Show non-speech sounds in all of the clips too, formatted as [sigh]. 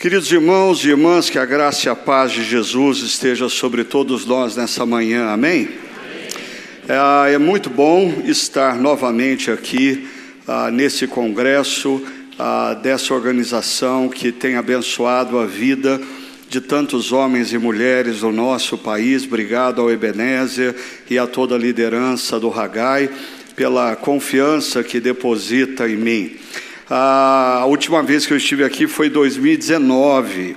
Queridos irmãos e irmãs, que a graça e a paz de Jesus esteja sobre todos nós nessa manhã, amém? É, é muito bom estar novamente aqui ah, nesse congresso ah, dessa organização que tem abençoado a vida de tantos homens e mulheres do nosso país. Obrigado ao Ebenezer e a toda a liderança do Ragai pela confiança que deposita em mim. A última vez que eu estive aqui foi em 2019.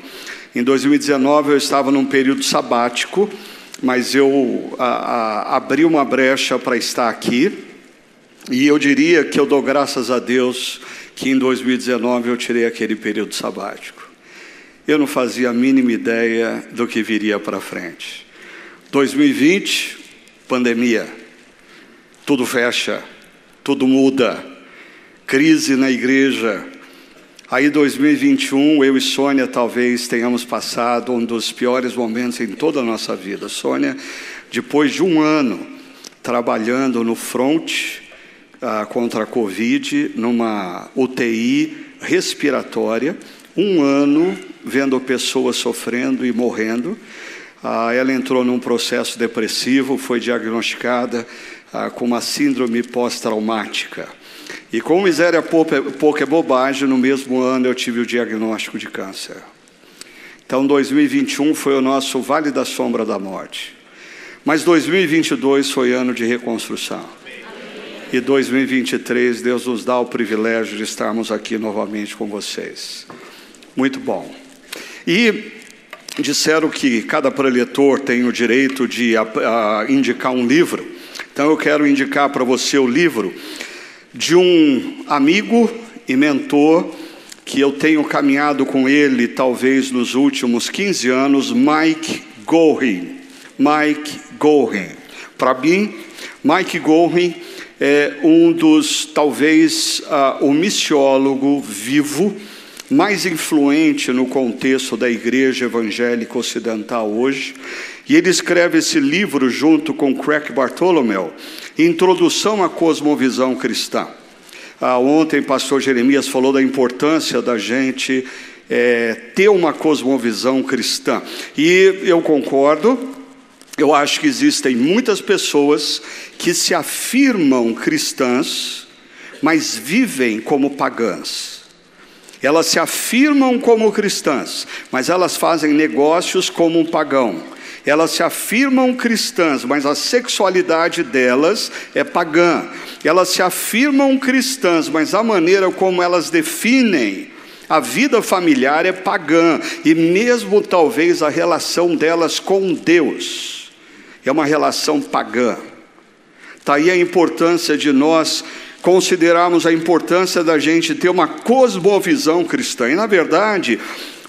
Em 2019 eu estava num período sabático, mas eu a, a, abri uma brecha para estar aqui. E eu diria que eu dou graças a Deus que em 2019 eu tirei aquele período sabático. Eu não fazia a mínima ideia do que viria para frente. 2020, pandemia. Tudo fecha, tudo muda crise na igreja. Aí 2021, eu e Sônia talvez tenhamos passado um dos piores momentos em toda a nossa vida. Sônia, depois de um ano trabalhando no front ah, contra a Covid, numa UTI respiratória, um ano vendo pessoas sofrendo e morrendo. Ah, ela entrou num processo depressivo, foi diagnosticada ah, com uma síndrome pós-traumática. E com miséria pouca é bobagem, no mesmo ano eu tive o diagnóstico de câncer. Então 2021 foi o nosso vale da sombra da morte. Mas 2022 foi ano de reconstrução. E 2023 Deus nos dá o privilégio de estarmos aqui novamente com vocês. Muito bom. E disseram que cada preletor tem o direito de a, a, indicar um livro. Então eu quero indicar para você o livro de um amigo e mentor que eu tenho caminhado com ele talvez nos últimos 15 anos, Mike Gorin. Mike Gorin. Para mim, Mike Gorin é um dos, talvez, uh, o missiólogo vivo mais influente no contexto da igreja evangélica ocidental hoje. E ele escreve esse livro junto com Craig Bartholomew, Introdução à Cosmovisão Cristã. Ah, ontem, pastor Jeremias falou da importância da gente é, ter uma cosmovisão cristã. E eu concordo, eu acho que existem muitas pessoas que se afirmam cristãs, mas vivem como pagãs. Elas se afirmam como cristãs, mas elas fazem negócios como um pagão. Elas se afirmam cristãs, mas a sexualidade delas é pagã. Elas se afirmam cristãs, mas a maneira como elas definem a vida familiar é pagã, e mesmo talvez a relação delas com Deus é uma relação pagã. Está aí a importância de nós considerarmos a importância da gente ter uma cosmovisão cristã. E, na verdade,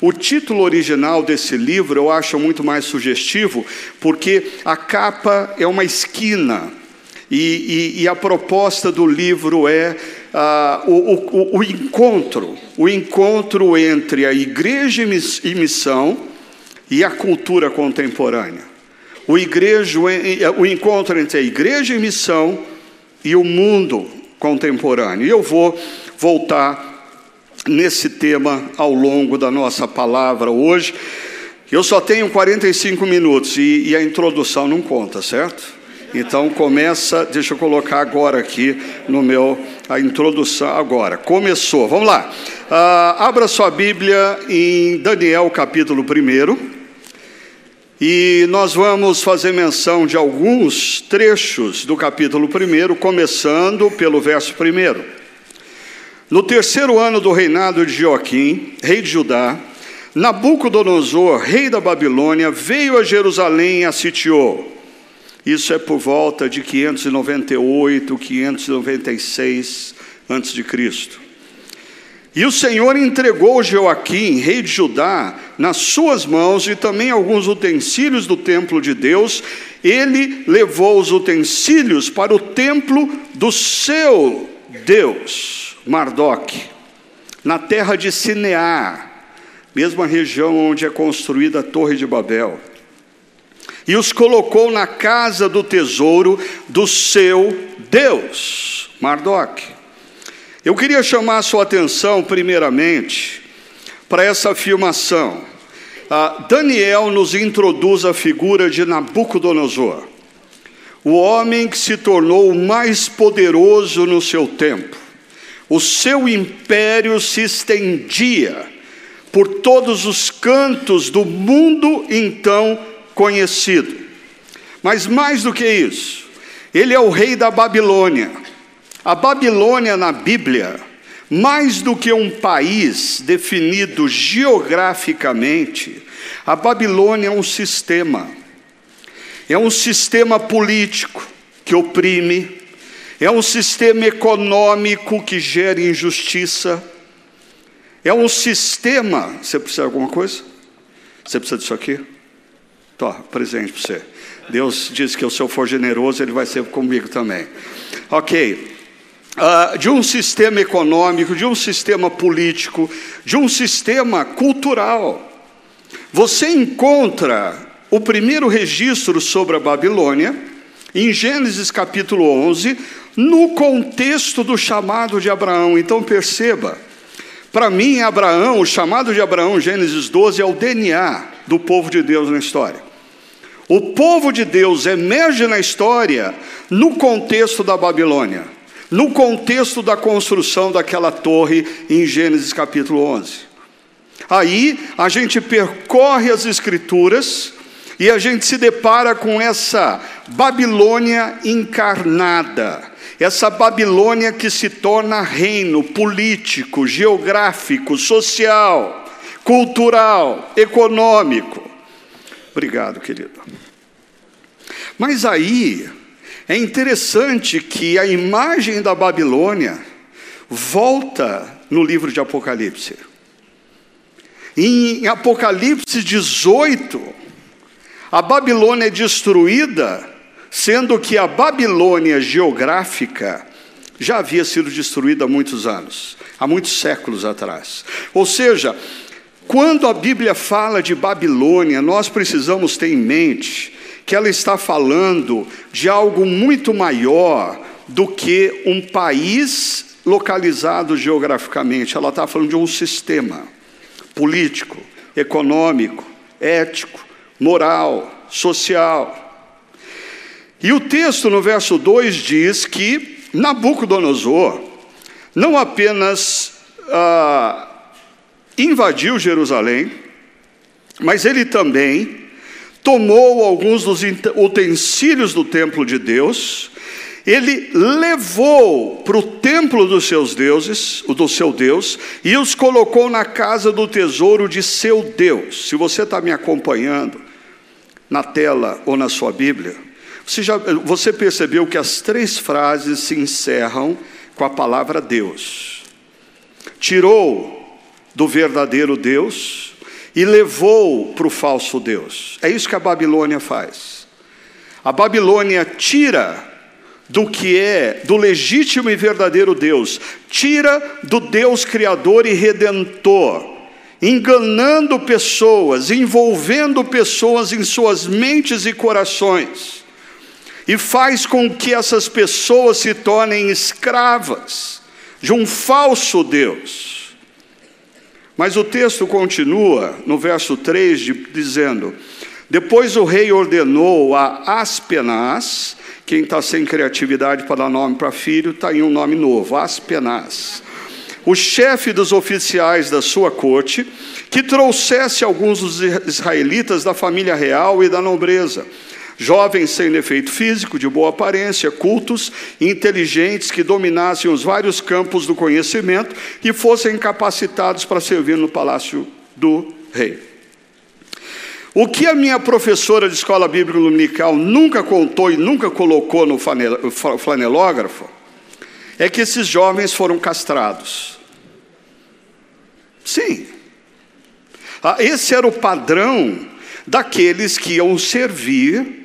o título original desse livro eu acho muito mais sugestivo, porque a capa é uma esquina, e, e, e a proposta do livro é uh, o, o, o, encontro o encontro entre a igreja e missão e a cultura contemporânea. O, igreja, o encontro entre a igreja e missão e o mundo contemporâneo. E eu vou voltar nesse tema ao longo da nossa palavra hoje. Eu só tenho 45 minutos e, e a introdução não conta, certo? Então começa, deixa eu colocar agora aqui no meu a introdução agora. Começou. Vamos lá. Ah, abra sua Bíblia em Daniel capítulo 1. E nós vamos fazer menção de alguns trechos do capítulo 1, começando pelo verso 1. No terceiro ano do reinado de Joaquim, rei de Judá, Nabucodonosor, rei da Babilônia, veio a Jerusalém e a sitiou. Isso é por volta de 598, 596 a.C. E o Senhor entregou Joaquim, rei de Judá, nas suas mãos e também alguns utensílios do templo de Deus. Ele levou os utensílios para o templo do seu Deus. Mardoc, na terra de Sinear, mesma região onde é construída a Torre de Babel, e os colocou na casa do tesouro do seu Deus, Mardoc. Eu queria chamar a sua atenção, primeiramente, para essa afirmação. Ah, Daniel nos introduz a figura de Nabucodonosor, o homem que se tornou o mais poderoso no seu tempo. O seu império se estendia por todos os cantos do mundo então conhecido. Mas mais do que isso, ele é o rei da Babilônia. A Babilônia na Bíblia, mais do que um país definido geograficamente, a Babilônia é um sistema. É um sistema político que oprime, é um sistema econômico que gera injustiça, é um sistema. Você precisa de alguma coisa? Você precisa disso aqui? Tó, presente para você. Deus diz que se eu for generoso, Ele vai ser comigo também. Ok. Uh, de um sistema econômico, de um sistema político, de um sistema cultural. Você encontra o primeiro registro sobre a Babilônia, em Gênesis capítulo 11, no contexto do chamado de Abraão. Então perceba, para mim, Abraão, o chamado de Abraão, Gênesis 12, é o DNA do povo de Deus na história. O povo de Deus emerge na história no contexto da Babilônia, no contexto da construção daquela torre em Gênesis capítulo 11. Aí a gente percorre as Escrituras e a gente se depara com essa Babilônia encarnada, essa Babilônia que se torna reino político, geográfico, social, cultural, econômico. Obrigado, querido. Mas aí é interessante que a imagem da Babilônia volta no livro de Apocalipse. Em Apocalipse 18, a Babilônia é destruída, sendo que a Babilônia geográfica já havia sido destruída há muitos anos, há muitos séculos atrás. Ou seja, quando a Bíblia fala de Babilônia, nós precisamos ter em mente que ela está falando de algo muito maior do que um país localizado geograficamente, ela está falando de um sistema político, econômico, ético, moral, social. E o texto no verso 2 diz que Nabucodonosor não apenas ah, invadiu Jerusalém, mas ele também tomou alguns dos utensílios do templo de Deus ele levou para o templo dos seus deuses, o do seu Deus, e os colocou na casa do tesouro de seu Deus. Se você está me acompanhando na tela ou na sua Bíblia, você, já, você percebeu que as três frases se encerram com a palavra Deus. Tirou do verdadeiro Deus e levou para o falso Deus. É isso que a Babilônia faz. A Babilônia tira do que é do legítimo e verdadeiro Deus, tira do Deus Criador e Redentor, enganando pessoas, envolvendo pessoas em suas mentes e corações, e faz com que essas pessoas se tornem escravas de um falso Deus. Mas o texto continua no verso 3 dizendo: Depois o rei ordenou a Aspenaz, quem está sem criatividade para dar nome para filho, está em um nome novo, Aspenaz. O chefe dos oficiais da sua corte, que trouxesse alguns dos israelitas da família real e da nobreza, jovens sem defeito físico, de boa aparência, cultos, inteligentes, que dominassem os vários campos do conhecimento e fossem capacitados para servir no palácio do rei. O que a minha professora de escola bíblica dominical nunca contou e nunca colocou no flanelógrafo é que esses jovens foram castrados. Sim. Ah, esse era o padrão daqueles que iam servir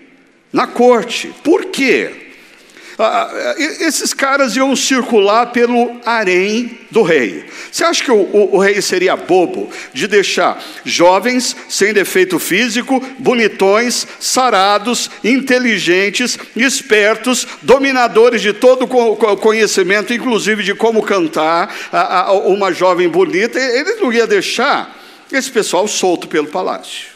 na corte. Por quê? ah, esses caras iam circular pelo harém do rei. Você acha que o, o, o, rei seria bobo de deixar jovens sem defeito físico, bonitões, sarados, inteligentes, espertos, dominadores de todo o conhecimento, inclusive de como cantar, a, a, uma jovem bonita? Ele não ia deixar esse pessoal solto pelo palácio.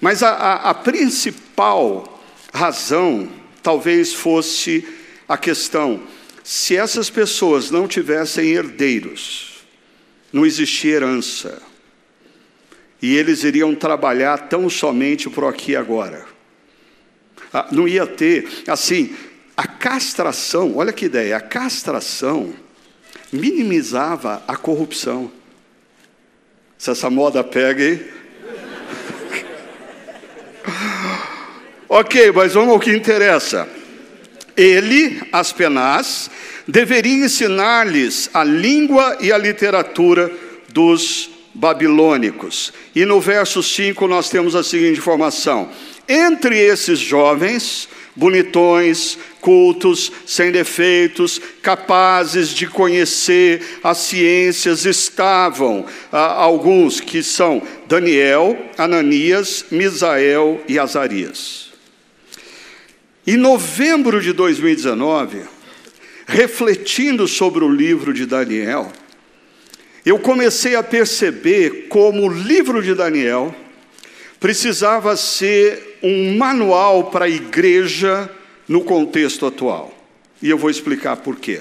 Mas a, a, a principal razão talvez fosse a questão: se essas pessoas não tivessem herdeiros, não existia herança, e eles iriam trabalhar tão somente por aqui agora. Ah, não ia ter, assim, a castração, olha que ideia, a castração minimizava a corrupção. Se essa moda pega? Ok, mas vamos ao que interessa. Ele, Aspenaz, deveria ensinar-lhes a língua e a literatura dos babilônicos. E no verso 5 nós temos a seguinte informação: entre esses jovens, bonitões, cultos, sem defeitos, capazes de conhecer as ciências, estavam ah, alguns que são Daniel, Ananias, Misael e Azarias. Em novembro de 2019, refletindo sobre o livro de Daniel, eu comecei a perceber como o livro de Daniel precisava ser um manual para a igreja no contexto atual. E eu vou explicar por quê.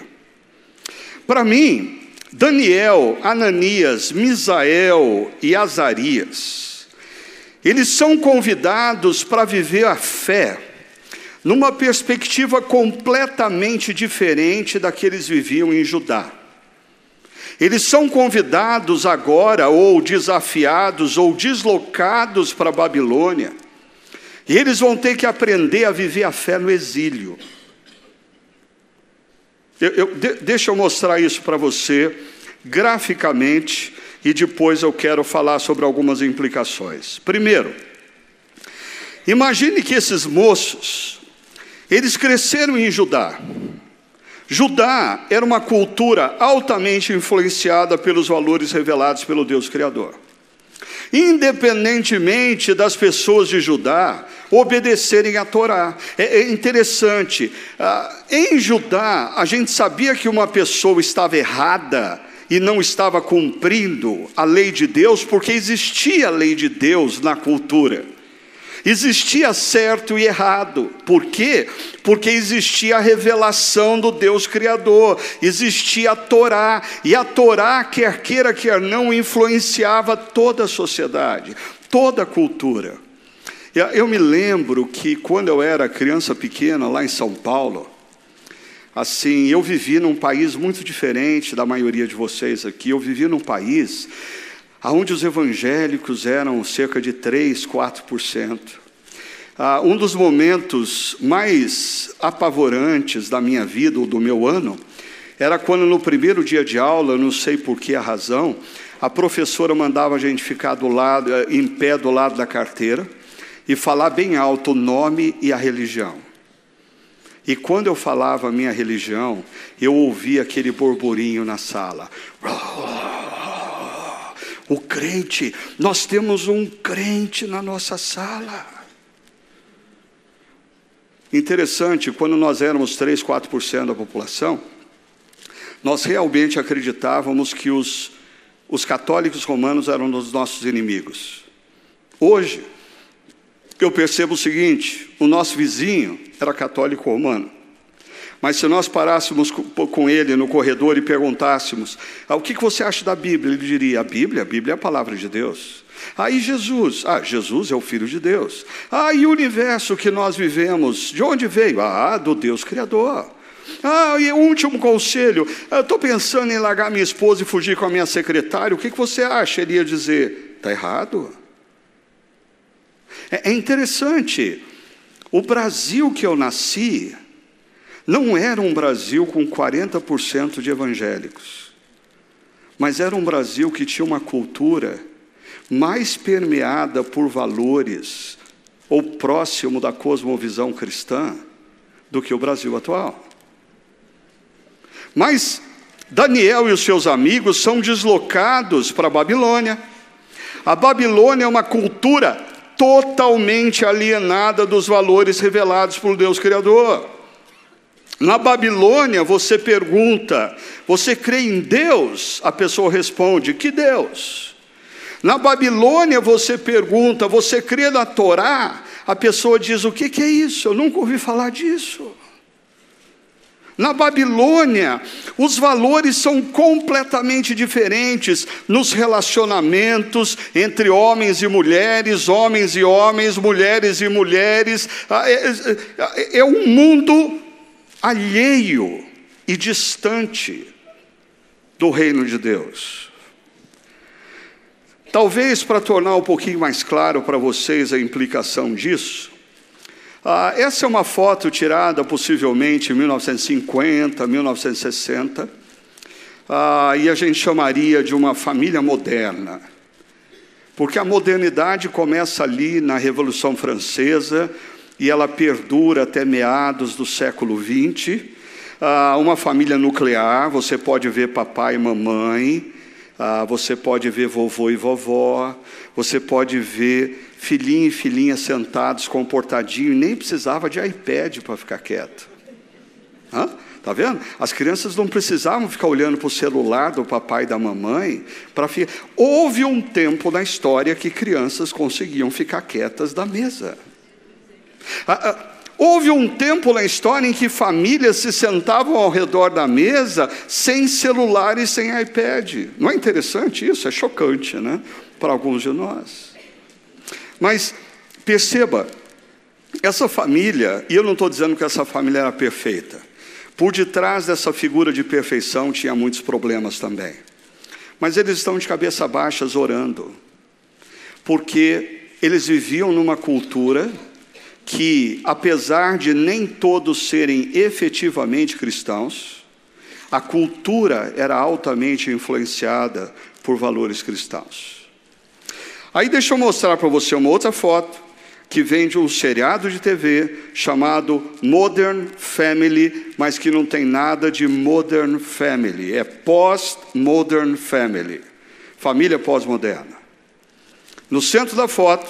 Para mim, Daniel, Ananias, Misael e Azarias, eles são convidados para viver a fé numa perspectiva completamente diferente da que eles viviam em Judá. Eles são convidados agora, ou desafiados, ou deslocados para a Babilônia e eles vão ter que aprender a viver a fé no exílio. Eu, eu, de, deixa eu mostrar isso para você graficamente e depois eu quero falar sobre algumas implicações. Primeiro, imagine que esses moços, eles cresceram em Judá. Judá era uma cultura altamente influenciada pelos valores revelados pelo Deus Criador. Independentemente das pessoas de Judá obedecerem a Torá. É, é interessante, ah, em Judá, a gente sabia que uma pessoa estava errada e não estava cumprindo a lei de Deus, porque existia a lei de Deus na cultura. Existia certo e errado. Por quê? Porque existia a revelação do Deus Criador, existia a Torá, e a Torá, quer queira, quer não, influenciava toda a sociedade, toda a cultura. Eu me lembro que quando eu era criança pequena, lá em São Paulo, assim, eu vivi num país muito diferente da maioria de vocês aqui. Eu vivi num país onde os evangélicos eram cerca de 3, 4%. Ah, um dos momentos mais apavorantes da minha vida ou do meu ano era quando no primeiro dia de aula, não sei por que a razão, a professora mandava a gente ficar do lado, eh, em pé do lado da carteira e falar bem alto o nome e a religião. E quando eu falava a minha religião, eu ouvia aquele burburinho na sala. O crente, nós temos um crente na nossa sala. Interessante, quando nós éramos 3, 4% da população, nós realmente acreditávamos que os, os católicos romanos eram os nossos inimigos. Hoje, eu percebo o seguinte: o nosso vizinho era católico romano. Mas se nós parássemos com ele no corredor e perguntássemos: ah, o que você acha da Bíblia? Ele diria: a Bíblia? A Bíblia é a palavra de Deus. Aí ah, Jesus, ah, Jesus é o Filho de Deus. Ah, e o universo que nós vivemos, de onde veio? Ah, do Deus Criador. Ah, e o último conselho, estou pensando em largar minha esposa e fugir com a minha secretária, o que, que você acha? Ele ia dizer: está errado. É, é interessante, o Brasil que eu nasci não era um Brasil com 40% de evangélicos, mas era um Brasil que tinha uma cultura mais permeada por valores ou próximo da cosmovisão cristã do que o Brasil atual. Mas Daniel e os seus amigos são deslocados para a Babilônia. A Babilônia é uma cultura totalmente alienada dos valores revelados por Deus Criador. Na Babilônia, você pergunta: Você crê em Deus? A pessoa responde: Que Deus? Na Babilônia, você pergunta: Você crê na Torá? A pessoa diz: O que, que é isso? Eu nunca ouvi falar disso. Na Babilônia, os valores são completamente diferentes nos relacionamentos entre homens e mulheres, homens e homens, mulheres e mulheres. Ah, é, é, é um mundo alheio e distante do reino de Deus. Talvez para tornar um pouquinho mais claro para vocês a implicação disso, ah, essa é uma foto tirada possivelmente em 1950, 1960, ah, e a gente chamaria de uma família moderna. Porque a modernidade começa ali na Revolução Francesa e ela perdura até meados do século XX. Ah, uma família nuclear, você pode ver papai e mamãe, ah, você pode ver vovô e vovó, você pode ver filhinho e filhinha sentados, comportadinho, e nem precisava de iPad para ficar quieto. Hã? Tá vendo? As crianças não precisavam ficar olhando para o celular do papai e da mamãe para ficar. Houve um tempo na história que crianças conseguiam ficar quietas da mesa. Ah, ah, houve um tempo na história em que famílias se sentavam ao redor da mesa sem celular e sem iPad. Não é interessante isso? É chocante, né? Para alguns de nós. Mas perceba, essa família, e eu não estou dizendo que essa família era perfeita, por detrás dessa figura de perfeição tinha muitos problemas também. Mas eles estão de cabeça baixa orando, porque eles viviam numa cultura que, apesar de nem todos serem efetivamente cristãos, a cultura era altamente influenciada por valores cristãos. Aí deixa eu mostrar para você uma outra foto que vem de um seriado de TV chamado Modern Family, mas que não tem nada de Modern Family, é Post-Modern Family, família pós-moderna. No centro da foto,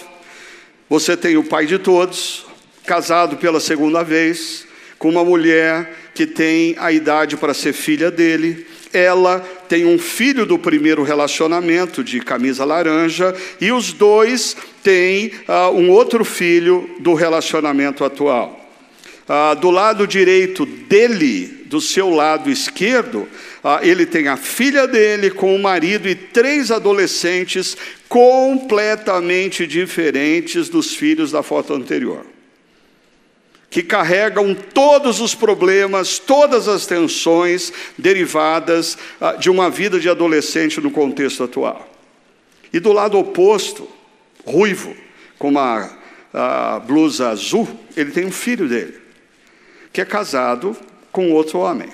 você tem o pai de todos, casado pela segunda vez, com uma mulher que tem a idade para ser filha dele, ela tem um filho do primeiro relacionamento, de camisa laranja, e os dois têm uh, um outro filho do relacionamento atual. Uh, do lado direito dele, do seu lado esquerdo, uh, ele tem a filha dele com o marido e três adolescentes completamente diferentes dos filhos da foto anterior que carregam todos os problemas, todas as tensões derivadas ah, de uma vida de adolescente no contexto atual. E do lado oposto, ruivo, com uma a blusa azul, ele tem um filho dele, que é casado com outro homem.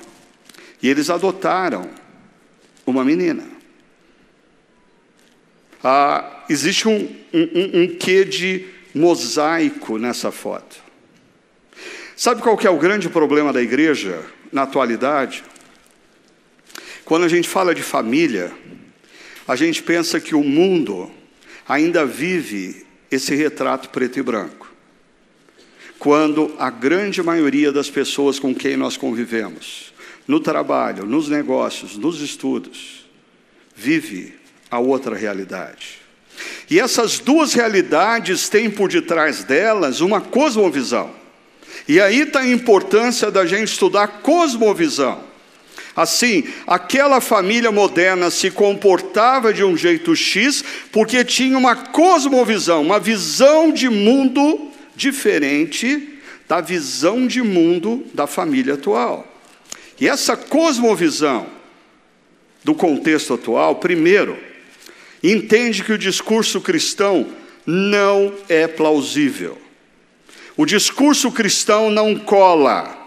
E eles adotaram uma menina. Ah, existe um, um, um quê de mosaico nessa foto. Sabe qual que é o grande problema da igreja na atualidade? Quando a gente fala de família, a gente pensa que o mundo ainda vive esse retrato preto e branco. Quando a grande maioria das pessoas com quem nós convivemos, no trabalho, nos negócios, nos estudos, vive a outra realidade. E essas duas realidades têm por detrás delas uma cosmovisão. E aí está a importância da gente estudar cosmovisão. Assim, aquela família moderna se comportava de um jeito X porque tinha uma cosmovisão, uma visão de mundo diferente da visão de mundo da família atual. E essa cosmovisão do contexto atual, primeiro, entende que o discurso cristão não é plausível. O discurso cristão não cola.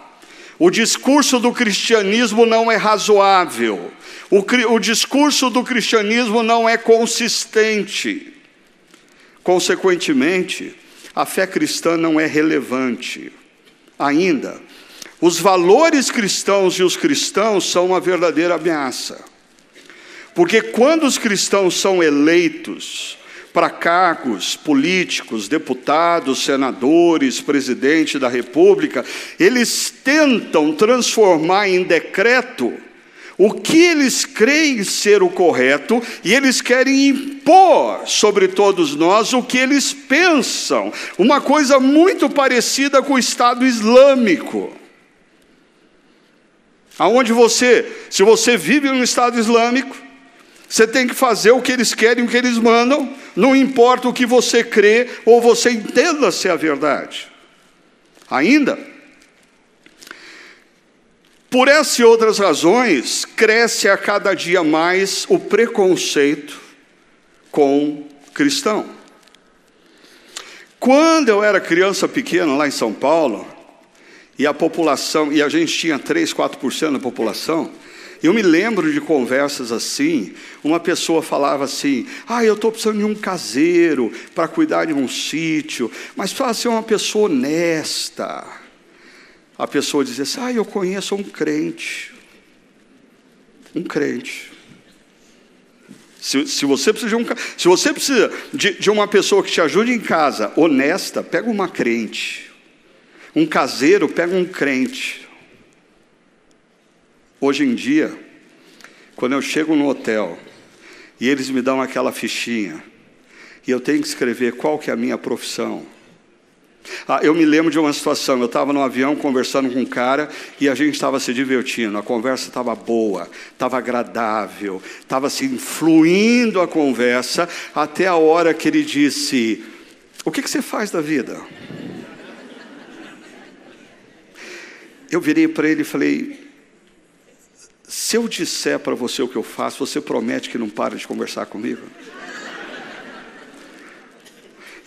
O discurso do cristianismo não é razoável. O, o discurso do cristianismo não é consistente. Consequentemente, a fé cristã não é relevante. Ainda, Os valores cristãos e os cristãos são uma verdadeira ameaça. Porque quando os cristãos são eleitos para cargos políticos, deputados, senadores, presidente da República, eles tentam transformar em decreto o que eles creem ser o correto e eles querem impor sobre todos nós o que eles pensam. Uma coisa muito parecida com o Estado Islâmico. Aonde você, se você vive no Estado Islâmico, você tem que fazer o que eles querem, o que eles mandam, não importa o que você crê ou você entenda ser a verdade. Ainda, por essas e outras razões, cresce a cada dia mais o preconceito com cristão. Quando eu era criança pequena lá em São Paulo, e a população, e a gente tinha 3, 4% da população, eu me lembro de conversas assim, uma pessoa falava assim: "Ah, eu estou precisando de um caseiro para cuidar de um sítio, mas para ser uma pessoa honesta" a pessoa dizer assim: Ah, eu conheço um crente. Um crente. Se, se, você precisa, de, um, se você precisa de, de uma pessoa que te ajude em casa, honesta, pega uma crente. Um caseiro, pega um crente. Hoje em dia, quando eu chego no hotel e eles me dão aquela fichinha, e eu tenho que escrever qual que é a minha profissão, ah, eu me lembro de uma situação, eu estava no avião conversando com um cara e a gente estava se divertindo, a conversa estava boa, estava agradável, estava assim, fluindo a conversa, até a hora que ele disse: O que, que você faz da vida? Eu virei para ele e falei: Se eu disser para você o que eu faço, você promete que não para de conversar comigo?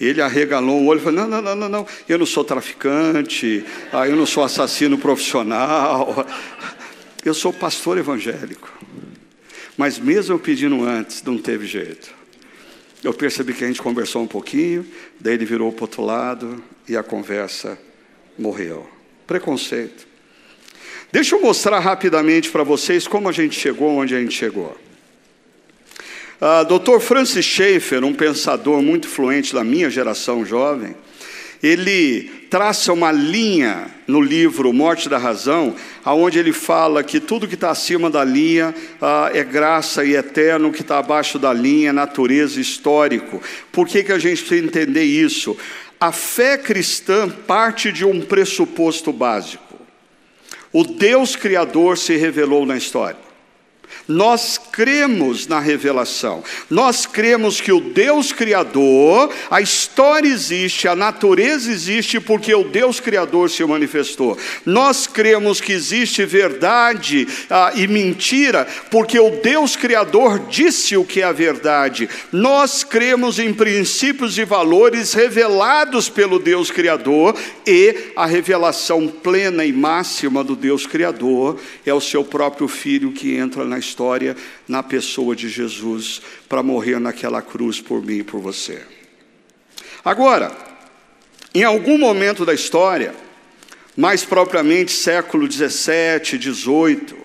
Ele arregalou o olho e falou: não, não, não, não, não, eu não sou traficante, ah, eu não sou assassino profissional, [laughs] eu sou pastor evangélico. Mas mesmo eu pedindo antes, não teve jeito. Eu percebi que a gente conversou um pouquinho, daí ele virou para o outro lado e a conversa morreu. Preconceito. Deixa eu mostrar rapidamente para vocês como a gente chegou onde a gente chegou. Uh, Dr. Francis Schaeffer, um pensador muito fluente da minha geração jovem, ele traça uma linha no livro Morte da Razão, aonde ele fala que tudo que está acima da linha uh, é graça e eterno, o que está abaixo da linha é natureza histórico. Por que, que a gente precisa entender isso? A fé cristã parte de um pressuposto básico. O Deus Criador se revelou na história. Nós cremos na revelação, nós cremos que o Deus Criador, a história existe, a natureza existe porque o Deus Criador se manifestou. Nós cremos que existe verdade ah, e mentira porque o Deus Criador disse o que é a verdade. Nós cremos em princípios e valores revelados pelo Deus Criador e a revelação plena e máxima do Deus Criador é o seu próprio Filho que entra na história na pessoa de Jesus para morrer naquela cruz por mim e por você. Agora, em algum momento da história, mais propriamente século 17, 18,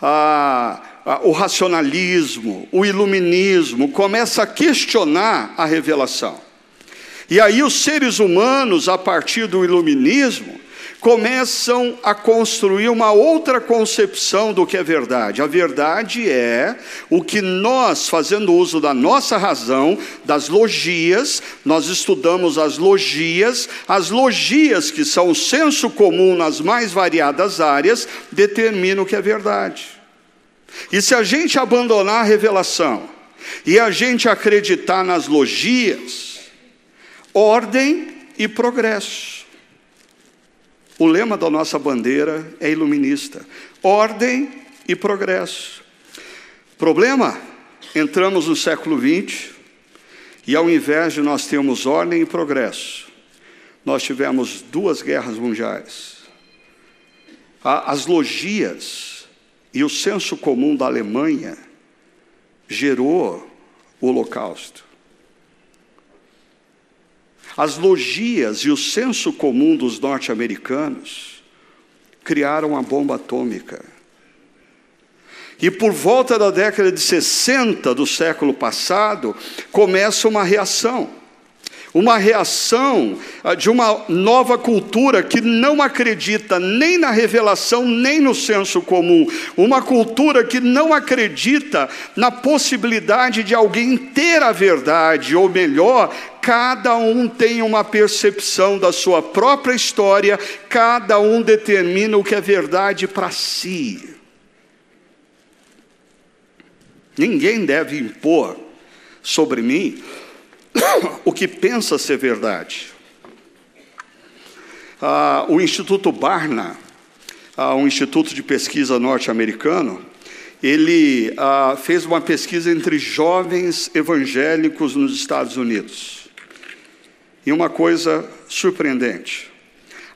a, a, o racionalismo, o iluminismo começa a questionar a revelação. E aí os seres humanos, a partir do iluminismo, começam a construir uma outra concepção do que é verdade. A verdade é o que nós, fazendo uso da nossa razão, das logias, nós estudamos as logias, as logias que são o senso comum nas mais variadas áreas, determinam o que é verdade. E se a gente abandonar a revelação e a gente acreditar nas logias, ordem e progresso. O lema da nossa bandeira é iluminista: ordem e progresso. Problema? Entramos no século XX e, ao invés de nós termos ordem e progresso, nós tivemos duas guerras mundiais. As logias e o senso comum da Alemanha gerou o Holocausto. As logias e o senso comum dos norte-americanos criaram a bomba atômica. E por volta da década de 60 do século passado, começa uma reação. Uma reação ah, de uma nova cultura que não acredita nem na revelação, nem no senso comum. Uma cultura que não acredita na possibilidade de alguém ter a verdade, ou melhor, cada um tem uma percepção da sua própria história, cada um determina o que é verdade para si. Ninguém deve impor sobre mim [coughs] o que pensa ser verdade. Ah, o Instituto Barna, ah, um instituto de pesquisa norte-americano, ele ah, fez uma pesquisa entre jovens evangélicos nos Estados Unidos. E uma coisa surpreendente: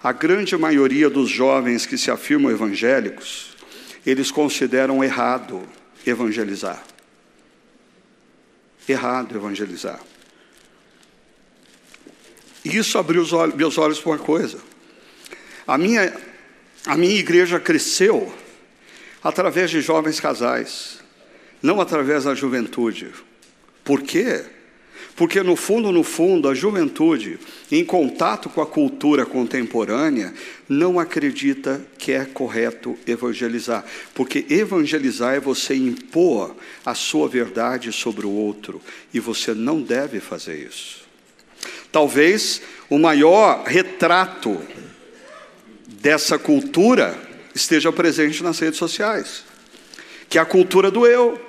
a grande maioria dos jovens que se afirmam evangélicos, eles consideram errado evangelizar. Errado evangelizar. E isso abriu os olhos, meus olhos para uma coisa. A minha, a minha igreja cresceu através de jovens casais, não através da juventude. Por quê? Porque no fundo, no fundo, a juventude, em contato com a cultura contemporânea, não acredita que é correto evangelizar. Porque evangelizar é você impor a sua verdade sobre o outro, e você não deve fazer isso. Talvez o maior retrato dessa cultura esteja presente nas redes sociais, que é a cultura do eu.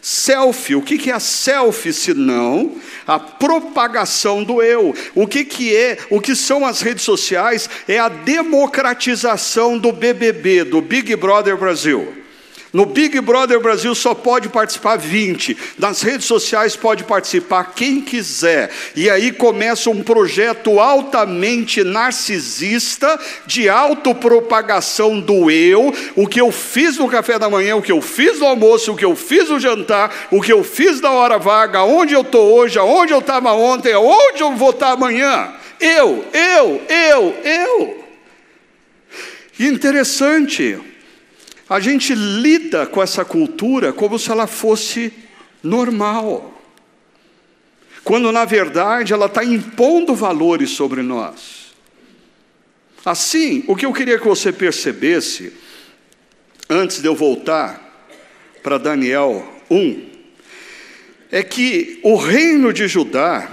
Selfie, o que é a selfie senão a propagação do eu? O que, que é, o que são as redes sociais? É a democratização do BBB, do Big Brother Brasil. No Big Brother Brasil só pode participar 20. Nas redes sociais pode participar quem quiser. E aí começa um projeto altamente narcisista de autopropagação do eu, o que eu fiz no café da manhã, o que eu fiz no almoço, o que eu fiz no jantar, o que eu fiz na hora vaga, onde eu estou hoje, aonde eu estava ontem, aonde eu vou estar amanhã. Eu, eu, eu, eu. Interessante a gente lida com essa cultura como se ela fosse normal, quando na verdade ela está impondo valores sobre nós. Assim, o que eu queria que você percebesse, antes de eu voltar para Daniel 1, é que o reino de Judá,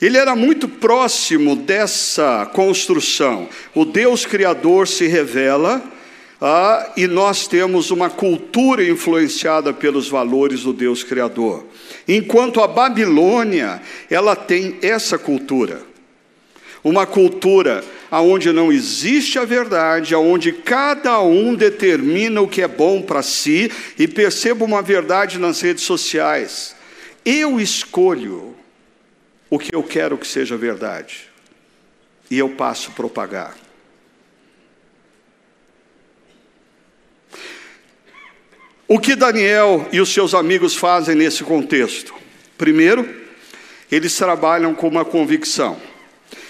ele era muito próximo dessa construção. O Deus Criador se revela ah, e nós temos uma cultura influenciada pelos valores do Deus Criador. Enquanto a Babilônia, ela tem essa cultura. Uma cultura onde não existe a verdade, onde cada um determina o que é bom para si, e perceba uma verdade nas redes sociais. Eu escolho o que eu quero que seja verdade, e eu passo a propagar. O que Daniel e os seus amigos fazem nesse contexto? Primeiro, eles trabalham com uma convicção.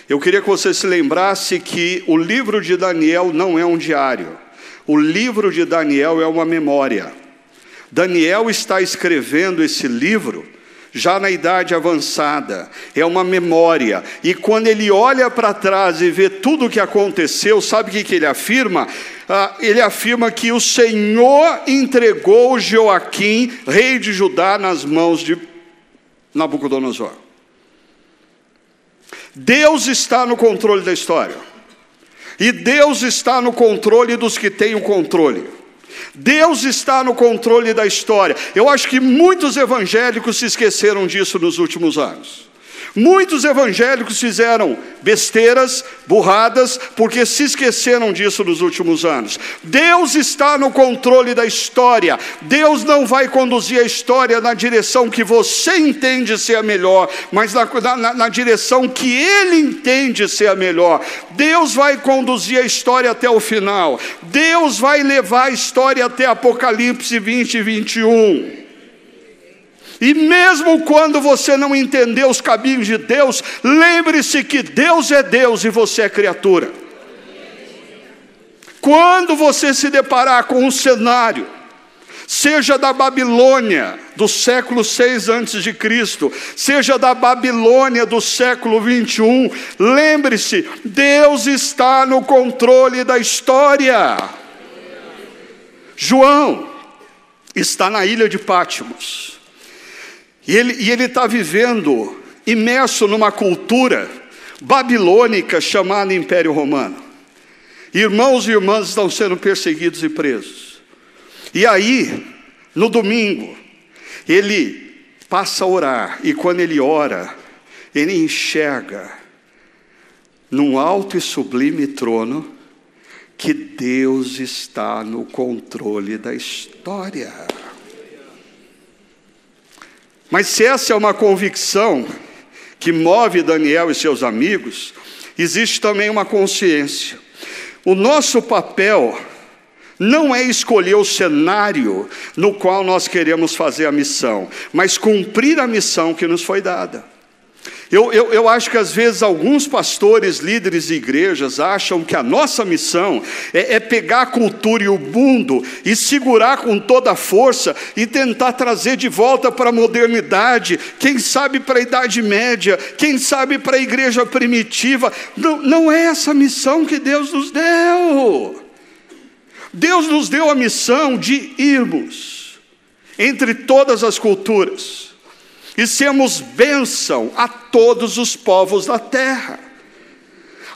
Eu queria que você se lembrasse que o livro de Daniel não é um diário. O livro de Daniel é uma memória. Daniel está escrevendo esse livro já na idade avançada, é uma memória. E quando ele olha para trás e vê tudo o que aconteceu, sabe o que, ele afirma? Ah, ele afirma que o Senhor entregou Joaquim, rei de Judá, nas mãos de Nabucodonosor. Deus está no controle da história. E Deus está no controle dos que têm o controle. Deus está no controle da história. Eu acho que muitos evangélicos se esqueceram disso nos últimos anos. Muitos evangélicos fizeram besteiras, burradas, porque se esqueceram disso nos últimos anos. Deus está no controle da história. Deus não vai conduzir a história na direção que você entende ser a melhor, mas na, na, na direção que Ele entende ser a melhor. Deus vai conduzir a história até o final. Deus vai levar a história até Apocalipse 20 e 21. E mesmo quando você não entender os caminhos de Deus, lembre-se que Deus é Deus e você é criatura. Quando você se deparar com um cenário, seja da Babilônia do século 6 antes de Cristo, seja da Babilônia do século 21, lembre-se, Deus está no controle da história. João está na ilha de Pátimos. E ele está vivendo imerso numa cultura babilônica chamada Império Romano. Irmãos e irmãs estão sendo perseguidos e presos. E aí, no domingo, ele passa a orar, e quando ele ora, ele enxerga num alto e sublime trono que Deus está no controle da história. Mas se essa é uma convicção que move Daniel e seus amigos, existe também uma consciência. O nosso papel não é escolher o cenário no qual nós queremos fazer a missão, mas cumprir a missão que nos foi dada. Eu, eu, eu, acho que às vezes alguns pastores, líderes de igrejas, acham que a nossa missão é, é, pegar a cultura e o mundo e segurar com toda a força e tentar trazer de volta para a modernidade, quem sabe para a Idade Média, quem sabe para a igreja primitiva. Não, não é essa missão que Deus nos deu. Deus nos deu a missão de irmos entre todas as culturas e sermos bênção a todos os povos da terra.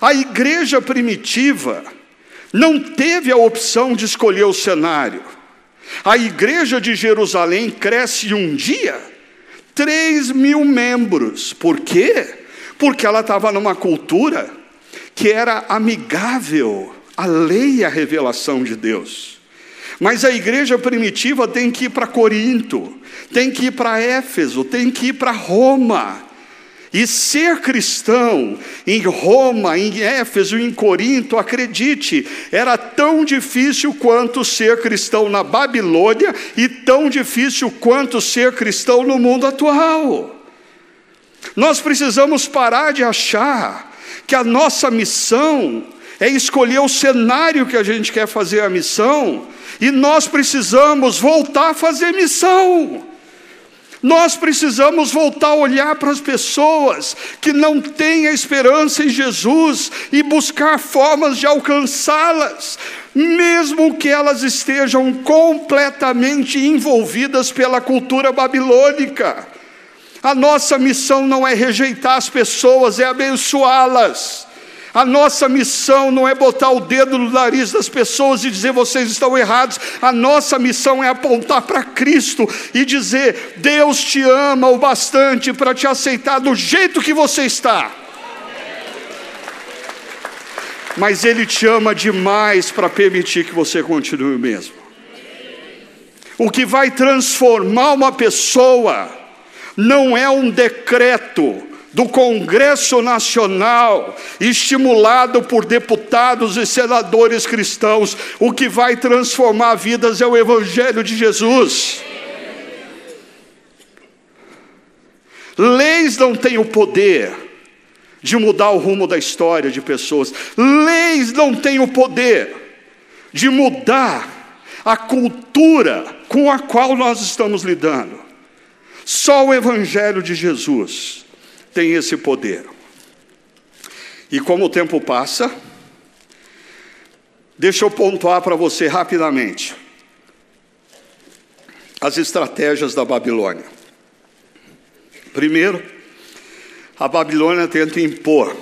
A igreja primitiva não teve a opção de escolher o cenário. A igreja de Jerusalém cresce um dia, 3 mil membros. Por quê? Porque ela estava numa cultura que era amigável à lei e à revelação de Deus. Mas a igreja primitiva tem que ir para Corinto, tem que ir para Éfeso, tem que ir para Roma. E ser cristão em Roma, em Éfeso, em Corinto, acredite, era tão difícil quanto ser cristão na Babilônia e tão difícil quanto ser cristão no mundo atual. Nós precisamos parar de achar que a nossa missão é escolher o cenário que a gente quer fazer a missão, e nós precisamos voltar a fazer missão. Nós precisamos voltar a olhar para as pessoas que não têm a esperança em Jesus e buscar formas de alcançá-las, mesmo que elas estejam completamente envolvidas pela cultura babilônica. A nossa missão não é rejeitar as pessoas, é abençoá-las. A nossa missão não é botar o dedo no nariz das pessoas e dizer vocês estão errados. A nossa missão é apontar para Cristo e dizer: Deus te ama o bastante para te aceitar do jeito que você está. Mas Ele te ama demais para permitir que você continue mesmo. O que vai transformar uma pessoa não é um decreto, do Congresso Nacional, estimulado por deputados e senadores cristãos, o que vai transformar vidas é o Evangelho de Jesus. Leis não têm o poder de mudar o rumo da história de pessoas, leis não têm o poder de mudar a cultura com a qual nós estamos lidando. Só o Evangelho de Jesus tem esse poder. E como o tempo passa, deixa eu pontuar para você rapidamente as estratégias da Babilônia. Primeiro, a Babilônia tenta impor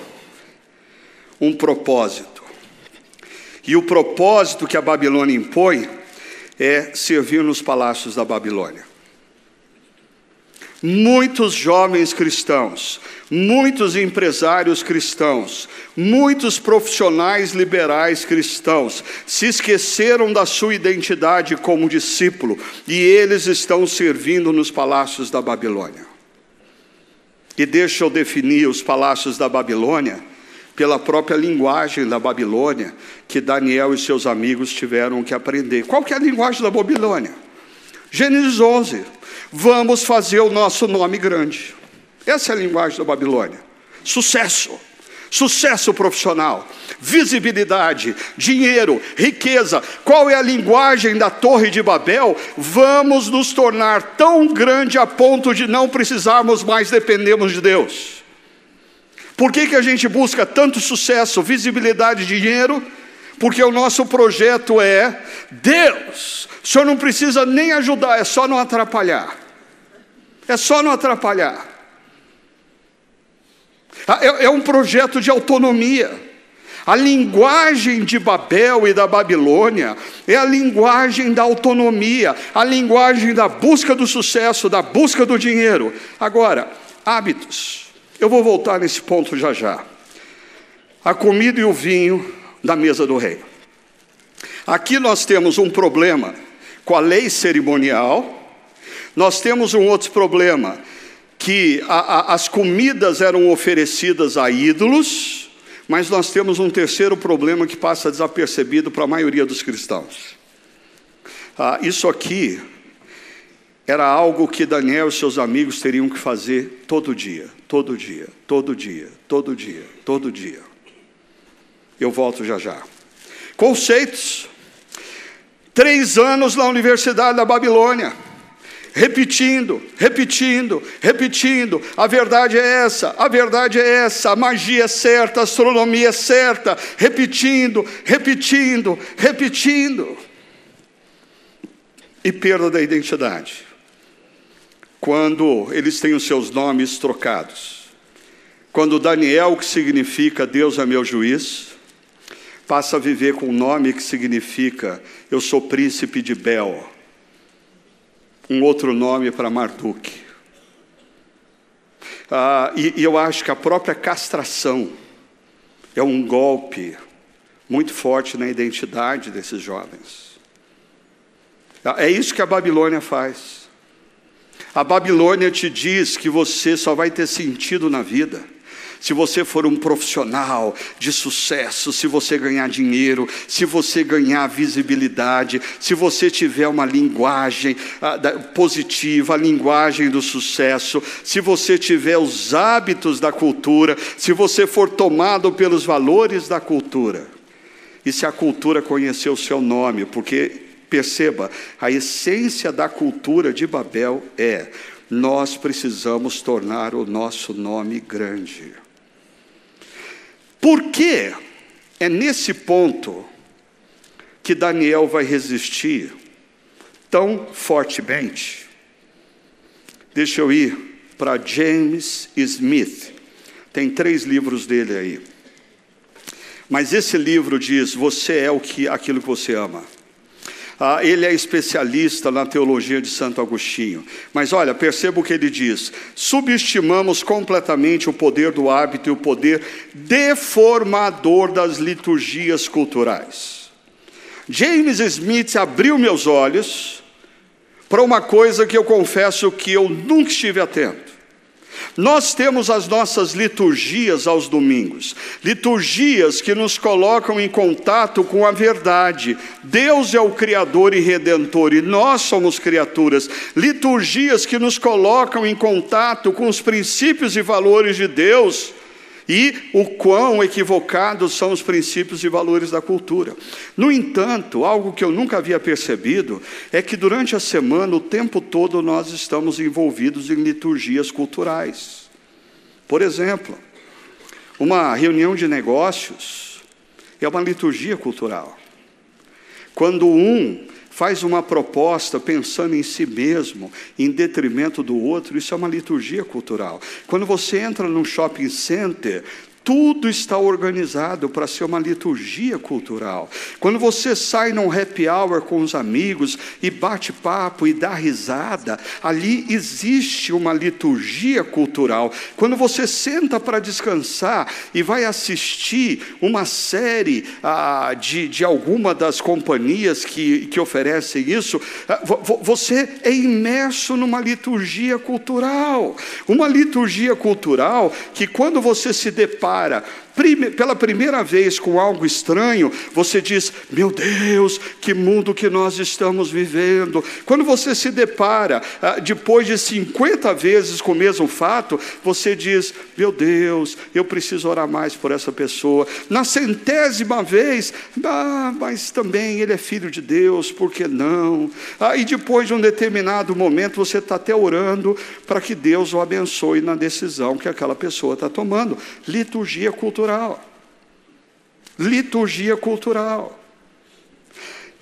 um propósito. E o propósito que a Babilônia impõe é servir nos palácios da Babilônia. Muitos jovens cristãos, muitos empresários cristãos, muitos profissionais liberais cristãos se esqueceram da sua identidade como discípulo e eles estão servindo nos palácios da Babilônia. E deixa eu definir os palácios da Babilônia pela própria linguagem da Babilônia que Daniel e seus amigos tiveram que aprender. Qual que é a linguagem da Babilônia? Gênesis 11. Vamos fazer o nosso nome grande. Essa é a linguagem da Babilônia. Sucesso. sucesso profissional, visibilidade, dinheiro, riqueza. Qual é a linguagem da Torre de Babel? Vamos nos tornar tão grande a ponto de não precisarmos mais dependermos de Deus. Por que, que a gente busca tanto sucesso, visibilidade, dinheiro? Porque o nosso projeto é Deus. O senhor não precisa nem ajudar, é só não atrapalhar. É só não atrapalhar. Ah, é, é um projeto de autonomia. A linguagem de Babel e da Babilônia é a linguagem da autonomia, a linguagem da busca do sucesso, da busca do dinheiro. Agora, hábitos. Eu vou voltar nesse ponto já já. A comida e o vinho da mesa do rei. Aqui nós temos um problema com a lei cerimonial, nós temos um outro problema que a, a, as comidas eram oferecidas a ídolos, mas nós temos um terceiro problema que passa desapercebido para a maioria dos cristãos. Ah, isso aqui era algo que Daniel e seus amigos teriam que fazer todo dia, todo dia, todo dia, todo dia, todo dia. Eu volto já já. Conceitos. Três anos na Universidade da Babilônia repetindo, repetindo, repetindo. A verdade é essa, a verdade é essa, a magia é certa, a astronomia é certa, repetindo, repetindo, repetindo. E perda da identidade. Quando eles têm os seus nomes trocados. Quando Daniel, que significa Deus é meu juiz, passa a viver com um nome que significa eu sou príncipe de Bel um outro nome para Marduk. Ah, e, e eu acho que a própria castração é um golpe muito forte na identidade desses jovens. Ah, é isso que a Babilônia faz. A Babilônia te diz que você só vai ter sentido na vida se você for um profissional de sucesso, se você ganhar dinheiro, se você ganhar visibilidade, se você tiver uma linguagem ah, positiva, a linguagem do sucesso, se você tiver os hábitos da cultura, se você for tomado pelos valores da cultura, e se a cultura conhecer o seu nome, porque perceba, a essência da cultura de Babel é nós precisamos tornar o nosso nome grande. Por que é nesse ponto que Daniel vai resistir tão fortemente? Deixa eu ir para James Smith. Tem três livros dele aí. Mas esse livro diz: Você é o que, aquilo que você ama. Ah, ele é especialista na teologia de Santo Agostinho. Mas olha, perceba o que ele diz: subestimamos completamente o poder do hábito e o poder deformador das liturgias culturais. James Smith abriu meus olhos para uma coisa que eu confesso que eu nunca estive atento. Nós temos as nossas liturgias aos domingos, liturgias que nos colocam em contato com a verdade. Deus é o Criador e Redentor e nós somos criaturas. Liturgias que nos colocam em contato com os princípios e valores de Deus e o quão equivocados são os princípios e valores da cultura. No entanto, algo que eu nunca havia percebido é que durante a semana, o tempo todo, nós estamos envolvidos em liturgias culturais. Por exemplo, uma reunião de negócios é uma liturgia cultural. Quando um faz uma proposta pensando em si mesmo, em detrimento do outro, isso é uma liturgia cultural. Quando você entra num shopping center, tudo está organizado para ser uma liturgia cultural. Quando você sai num happy hour com os amigos e bate papo e dá risada, ali existe uma liturgia cultural. Quando você senta para descansar e vai assistir uma série ah, de, de alguma das companhias que, que oferecem isso, ah, você é imerso numa liturgia cultural. Uma liturgia cultural que, quando você se depara para pela primeira vez com algo estranho, você diz: Meu Deus, que mundo que nós estamos vivendo. Quando você se depara, ah, depois de 50 vezes com o mesmo fato, você diz: Meu Deus, eu preciso orar mais por essa pessoa. Na centésima vez, ah, mas também ele é filho de Deus, por que não? Ah, e depois de um determinado momento, você está até orando para que Deus o abençoe na decisão que aquela pessoa está tomando. Liturgia cultural. Liturgia cultural.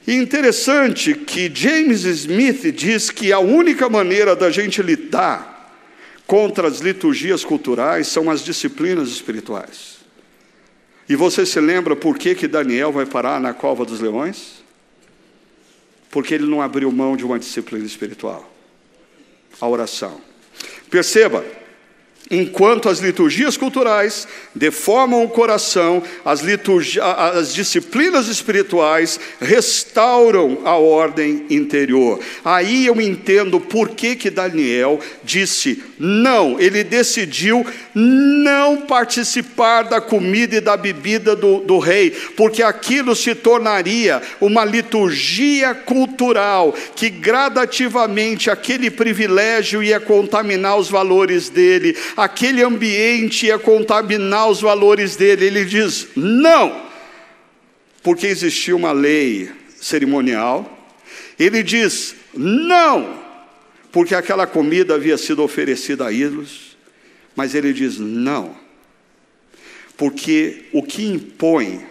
E interessante que James Smith diz que a única maneira da gente lidar contra as liturgias culturais são as disciplinas espirituais. E você se lembra por que, que Daniel vai parar na cova dos leões? Porque ele não abriu mão de uma disciplina espiritual a oração. Perceba, Enquanto as liturgias culturais deformam o coração, as, as, disciplinas espirituais restauram a ordem interior. Aí eu entendo por que, que Daniel disse não, ele decidiu não participar da comida e da bebida do, do rei, porque aquilo se tornaria uma liturgia cultural que gradativamente aquele privilégio ia contaminar os valores dele aquele ambiente ia contaminar os valores dele. Ele diz: não, porque existia uma lei cerimonial. Ele diz: não, porque aquela comida havia sido oferecida a ídolos. Mas ele diz: não, porque o que impõe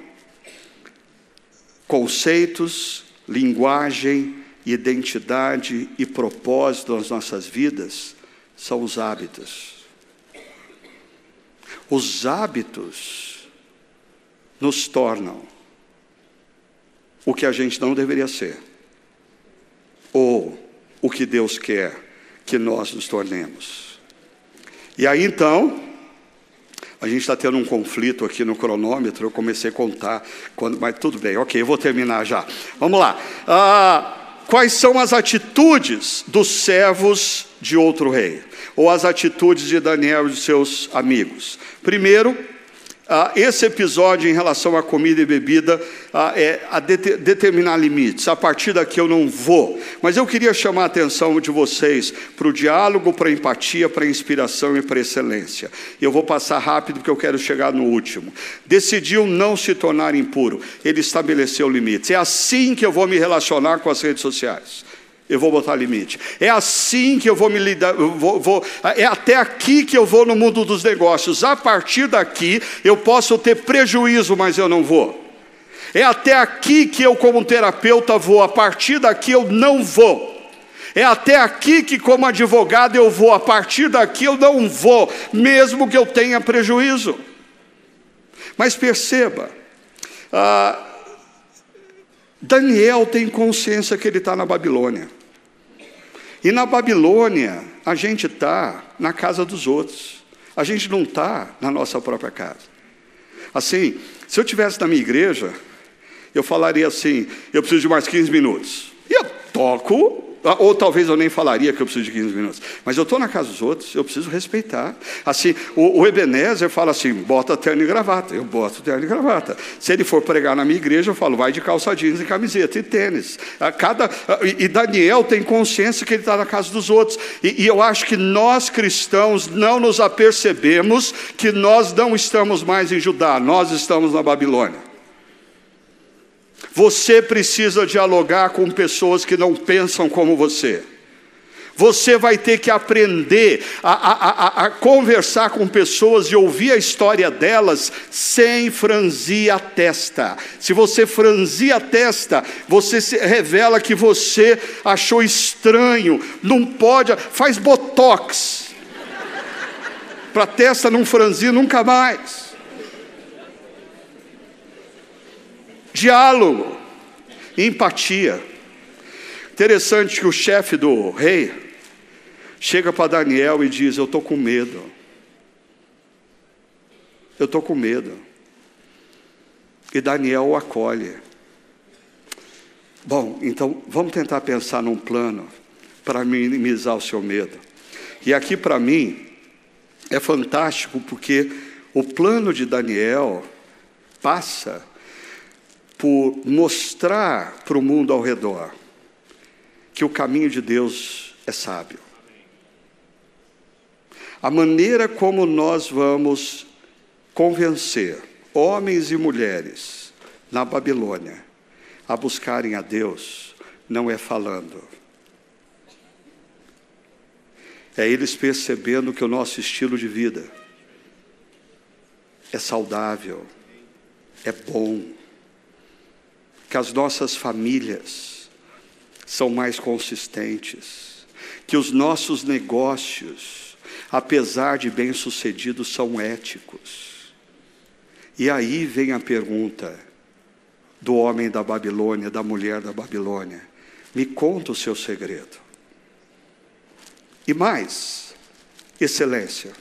conceitos, linguagem, identidade e propósito nas nossas vidas são os hábitos. Os hábitos nos tornam o que a gente não deveria ser, ou o que Deus quer que nós nos tornemos. E aí então, a gente está tendo um conflito aqui no cronômetro, eu comecei a contar, quando, mas tudo bem, ok, eu vou terminar já. Vamos lá. Ah, quais são as atitudes dos servos de outro rei? ou as atitudes de Daniel e de seus amigos. Primeiro, ah, esse episódio em relação à comida e bebida ah, é a determinar limites. A partir daqui eu não vou. Mas eu queria chamar a atenção de vocês para o diálogo, para a empatia, para a inspiração e para a excelência. Eu vou passar rápido porque eu quero chegar no último. Decidiu não se tornar impuro. Ele estabeleceu limites. É assim que eu vou me relacionar com as redes sociais eu vou botar limite. É assim que eu vou me lidar, vou, vou, é até aqui que eu vou no mundo dos negócios. A partir daqui eu posso ter prejuízo, mas eu não vou. É até aqui que eu, como terapeuta, vou, a partir daqui eu não vou. É até aqui que, como advogado, eu vou, a partir daqui eu não vou, mesmo que eu tenha prejuízo. Mas perceba, ah, Daniel tem consciência que ele está na Babilônia. E na Babilônia, a gente está na casa dos outros. A gente não está na nossa própria casa. Assim, se eu tivesse na minha igreja, eu falaria assim: eu preciso de mais 15 minutos. E eu toco ou talvez eu nem falaria que eu preciso de 15 minutos. Mas eu estou na casa dos outros, eu preciso respeitar. Assim, o, o Ebenezer fala assim: bota terno e gravata. Eu boto terno e gravata. Se ele for pregar na minha igreja, eu falo, vai de calça jeans e camiseta e tênis. A cada, e Daniel tem consciência que ele está na casa dos outros. E, e eu acho que nós cristãos não nos apercebemos que nós não estamos mais em Judá, nós estamos na Babilônia. Você precisa dialogar com pessoas que não pensam como você. Você vai ter que aprender a, a, a, a, conversar com pessoas e ouvir a história delas sem franzir a testa. Se você franzir a testa, você revela que você achou estranho. Não pode, faz botox para a testa não franzir nunca mais. Diálogo, empatia. Interessante que o chefe do rei chega para Daniel e diz: Eu estou com medo. Eu estou com medo. E Daniel o acolhe. Bom, então vamos tentar pensar num plano para minimizar o seu medo. E aqui para mim é fantástico porque O plano de Daniel passa por mostrar para o mundo ao redor que o caminho de Deus é sábio. A maneira como nós vamos convencer homens e mulheres na Babilônia a buscarem a Deus não é falando. É eles percebendo que o nosso estilo de vida é saudável, é bom, que as nossas famílias são mais consistentes, que os nossos negócios, apesar de bem-sucedidos, são éticos. E aí vem a pergunta do homem da Babilônia, da mulher da Babilônia: me conta o seu segredo. E mais, excelência.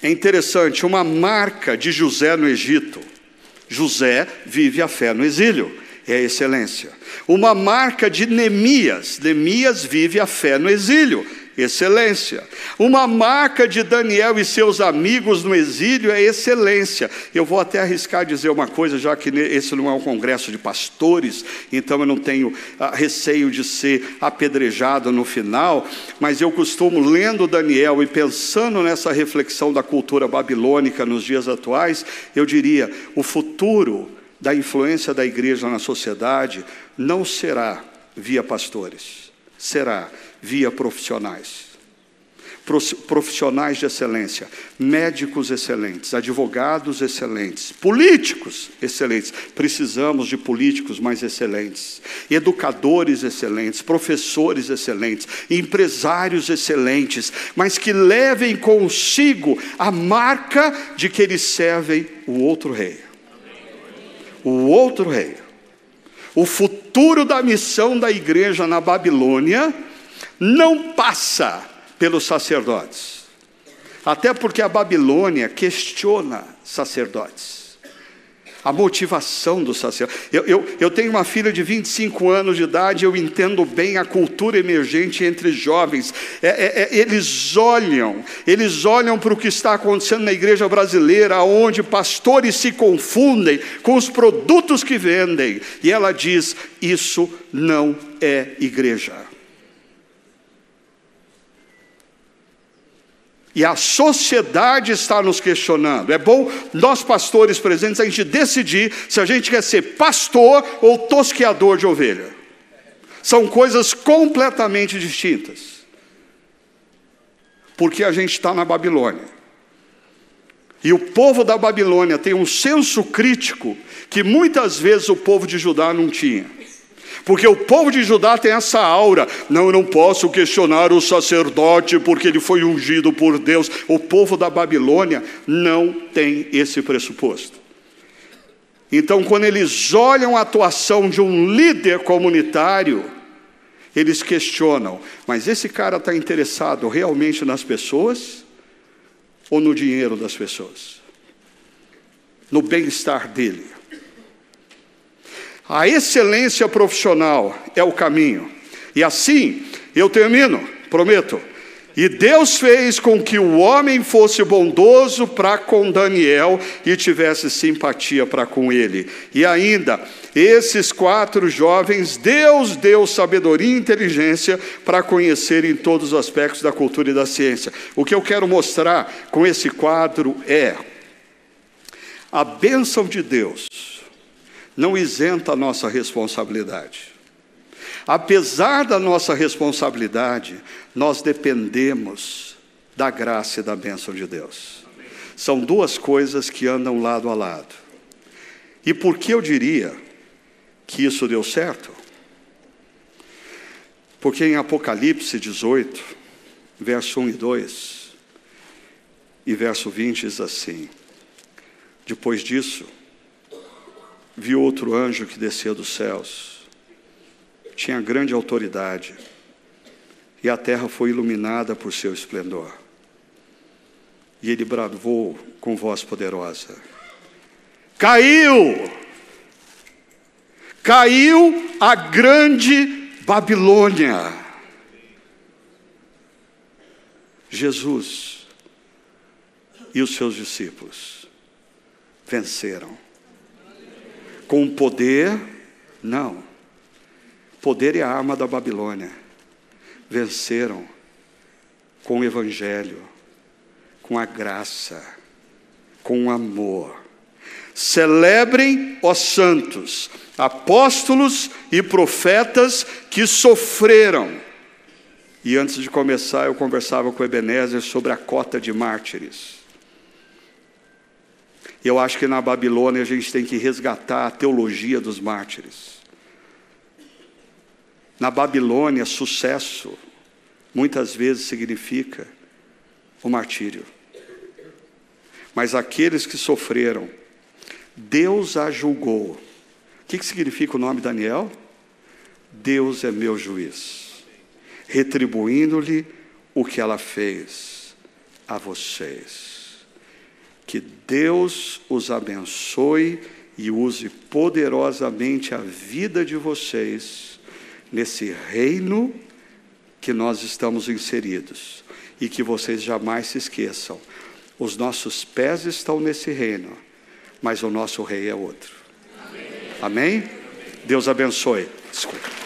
É interessante, uma marca de José no Egito. José vive a fé no exílio, é a excelência. Uma marca de Neemias, Neemias vive a fé no exílio, excelência. Uma marca de Daniel e seus amigos no exílio é excelência. Eu vou até arriscar dizer uma coisa, já que esse não é um congresso de pastores, então eu não tenho ah, receio de ser apedrejado no final, mas eu costumo, lendo Daniel e pensando nessa reflexão da cultura babilônica nos dias atuais, eu diria: o futuro da influência da igreja na sociedade não será via pastores, será via profissionais. Profissionais de excelência, médicos excelentes, advogados excelentes, políticos excelentes. Precisamos de políticos mais excelentes, educadores excelentes, professores excelentes, empresários excelentes, mas que levem consigo a marca de que eles servem o outro rei. O outro rei. O futuro da missão da igreja na Babilônia não passa pelos sacerdotes. Até porque a Babilônia questiona sacerdotes. A motivação do sacerdote. Eu, eu, eu tenho uma filha de 25 anos de idade, eu entendo bem a cultura emergente entre jovens. É, é, é, eles olham, eles olham para o que está acontecendo na igreja brasileira, onde pastores se confundem com os produtos que vendem. E ela diz: Isso não é igreja. E a sociedade está nos questionando. É bom nós, pastores presentes, a gente decidir se a gente quer ser pastor ou tosqueador de ovelha. São coisas completamente distintas. Porque a gente está na Babilônia. E o povo da Babilônia tem um senso crítico que muitas vezes o povo de Judá não tinha. Porque o povo de Judá tem essa aura. Não, eu não posso questionar o sacerdote porque ele foi ungido por Deus. O povo da Babilônia não tem esse pressuposto. Então, quando eles olham a atuação de um líder comunitário, eles questionam: mas esse cara está interessado realmente nas pessoas ou no dinheiro das pessoas? No bem-estar dele? A excelência profissional é o caminho. E assim, eu termino, prometo. E Deus fez com que o homem fosse bondoso para com Daniel e tivesse simpatia para com ele. E ainda, esses quatro jovens, Deus deu sabedoria e inteligência para conhecerem todos os aspectos da cultura e da ciência. O que eu quero mostrar com esse quadro é a bênção de Deus não isenta a nossa responsabilidade. Apesar da nossa responsabilidade, nós dependemos da graça e da bênção de Deus. São duas coisas que andam lado a lado. E por que eu diria que isso deu certo? Porque em Apocalipse 18, verso 1 e 2, e verso 20 diz assim: Depois disso, vi outro anjo que descia dos céus. Tinha grande autoridade, e a terra foi iluminada por seu esplendor. E ele bravou com voz poderosa: Caiu! Caiu a grande Babilônia. Jesus e os seus discípulos venceram. Com poder, não. Poder é a arma da Babilônia. Venceram com o Evangelho, com a graça, com o amor. Celebrem, os santos, apóstolos e profetas que sofreram. E antes de começar, eu conversava com Ebenezer sobre a cota de mártires. Eu acho que na Babilônia a gente tem que resgatar a teologia dos mártires. Na Babilônia, sucesso muitas vezes significa o martírio. Mas aqueles que sofreram, Deus a julgou. O que, que significa o nome Daniel? Deus é meu juiz, retribuindo-lhe o que ela fez a vocês. Que Deus os abençoe e use poderosamente a vida de vocês nesse reino que nós estamos inseridos. E que vocês jamais se esqueçam: os nossos pés estão nesse reino, mas o nosso rei é outro. Amém? Amém? Deus abençoe. Desculpa.